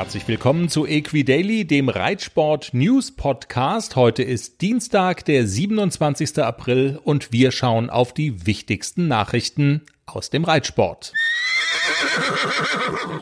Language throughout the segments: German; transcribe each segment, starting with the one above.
Herzlich willkommen zu Equidaily, dem Reitsport News Podcast. Heute ist Dienstag, der 27. April und wir schauen auf die wichtigsten Nachrichten aus dem Reitsport.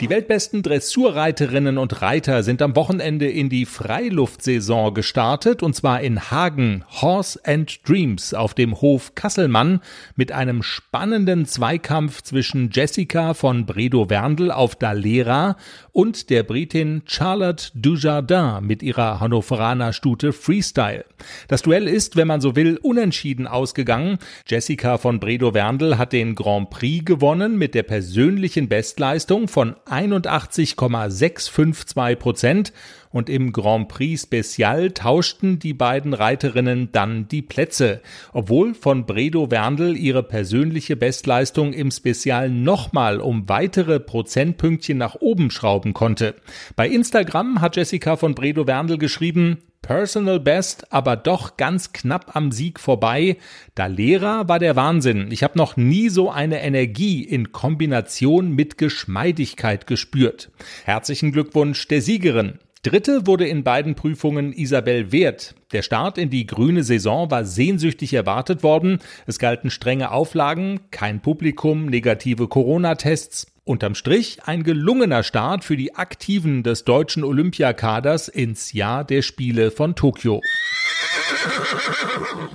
Die weltbesten Dressurreiterinnen und Reiter sind am Wochenende in die Freiluftsaison gestartet und zwar in Hagen Horse and Dreams auf dem Hof Kasselmann mit einem spannenden Zweikampf zwischen Jessica von Bredow Werndl auf Dalera und der Britin Charlotte Dujardin mit ihrer Hannoveraner Stute Freestyle. Das Duell ist, wenn man so will, unentschieden ausgegangen. Jessica von Bredow Werndl hat den Grand Prix gewonnen mit der persönlichen Bestleistung von 81,652 Prozent und im Grand Prix Special tauschten die beiden Reiterinnen dann die Plätze, obwohl von Bredo Werndl ihre persönliche Bestleistung im Spezial nochmal um weitere Prozentpünktchen nach oben schrauben konnte. Bei Instagram hat Jessica von Bredo Werndl geschrieben, Personal Best, aber doch ganz knapp am Sieg vorbei. Da Lehrer war der Wahnsinn. Ich habe noch nie so eine Energie in Kombination mit Geschmeidigkeit gespürt. Herzlichen Glückwunsch der Siegerin. Dritte wurde in beiden Prüfungen Isabel Wert. Der Start in die grüne Saison war sehnsüchtig erwartet worden. Es galten strenge Auflagen, kein Publikum, negative Corona-Tests. Unterm Strich ein gelungener Start für die Aktiven des deutschen Olympiakaders ins Jahr der Spiele von Tokio.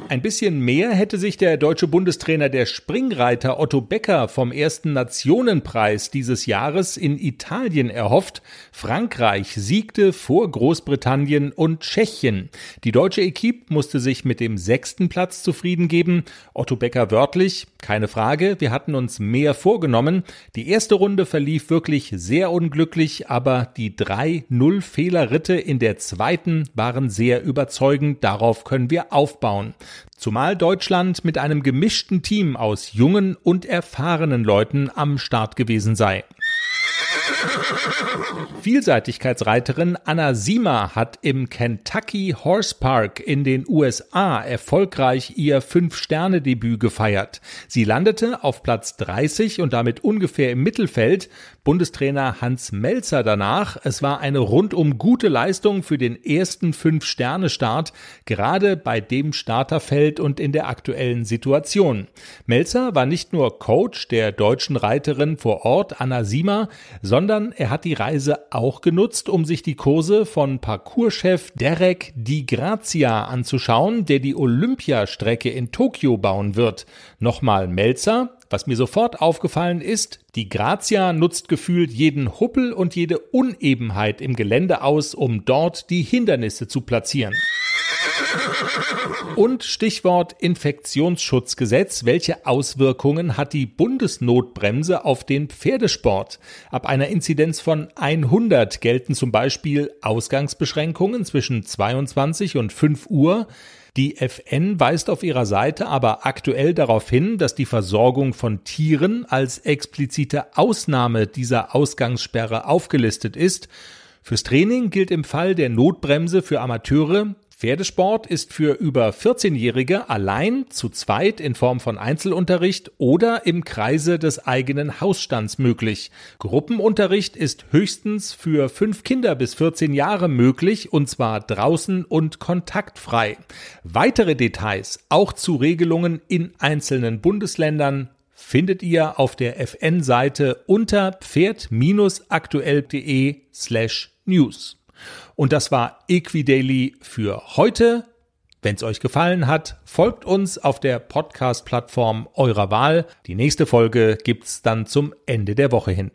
Ein bisschen mehr hätte sich der deutsche Bundestrainer der Springreiter Otto Becker vom ersten Nationenpreis dieses Jahres in Italien erhofft. Frankreich siegte vor Großbritannien und Tschechien. Die deutsche Equipe musste sich mit dem sechsten Platz zufrieden geben. Otto Becker wörtlich, keine Frage, wir hatten uns mehr vorgenommen. Die erste Runde verlief wirklich sehr unglücklich, aber die drei Null-Fehlerritte in der zweiten waren sehr überzeugend. Darauf können wir aufbauen. Zumal Deutschland mit einem gemischten Team aus jungen und erfahrenen Leuten am Start gewesen sei. Vielseitigkeitsreiterin Anna Sima hat im Kentucky Horse Park in den USA erfolgreich ihr Fünf-Sterne-Debüt gefeiert. Sie landete auf Platz 30 und damit ungefähr im Mittelfeld. Bundestrainer Hans Melzer danach. Es war eine rundum gute Leistung für den ersten Fünf-Sterne-Start, gerade bei dem Starterfeld und in der aktuellen Situation. Melzer war nicht nur Coach der deutschen Reiterin vor Ort, Anna Sima, sondern er hat die Reise auch genutzt, um sich die Kurse von Parcourschef Derek Di Grazia anzuschauen, der die Olympiastrecke in Tokio bauen wird. Nochmal Melzer, was mir sofort aufgefallen ist, die Grazia nutzt gefühlt jeden Huppel und jede Unebenheit im Gelände aus, um dort die Hindernisse zu platzieren. Und Stichwort Infektionsschutzgesetz. Welche Auswirkungen hat die Bundesnotbremse auf den Pferdesport? Ab einer Inzidenz von 100 gelten zum Beispiel Ausgangsbeschränkungen zwischen 22 und 5 Uhr. Die FN weist auf ihrer Seite aber aktuell darauf hin, dass die Versorgung von Tieren als explizite Ausnahme dieser Ausgangssperre aufgelistet ist. Fürs Training gilt im Fall der Notbremse für Amateure Pferdesport ist für über 14-Jährige allein, zu zweit in Form von Einzelunterricht oder im Kreise des eigenen Hausstands möglich. Gruppenunterricht ist höchstens für fünf Kinder bis 14 Jahre möglich und zwar draußen und kontaktfrei. Weitere Details auch zu Regelungen in einzelnen Bundesländern findet ihr auf der FN-Seite unter pferd-aktuell.de slash news. Und das war Equidaily für heute. Wenn es euch gefallen hat, folgt uns auf der Podcast-Plattform eurer Wahl. Die nächste Folge gibt's dann zum Ende der Woche hin.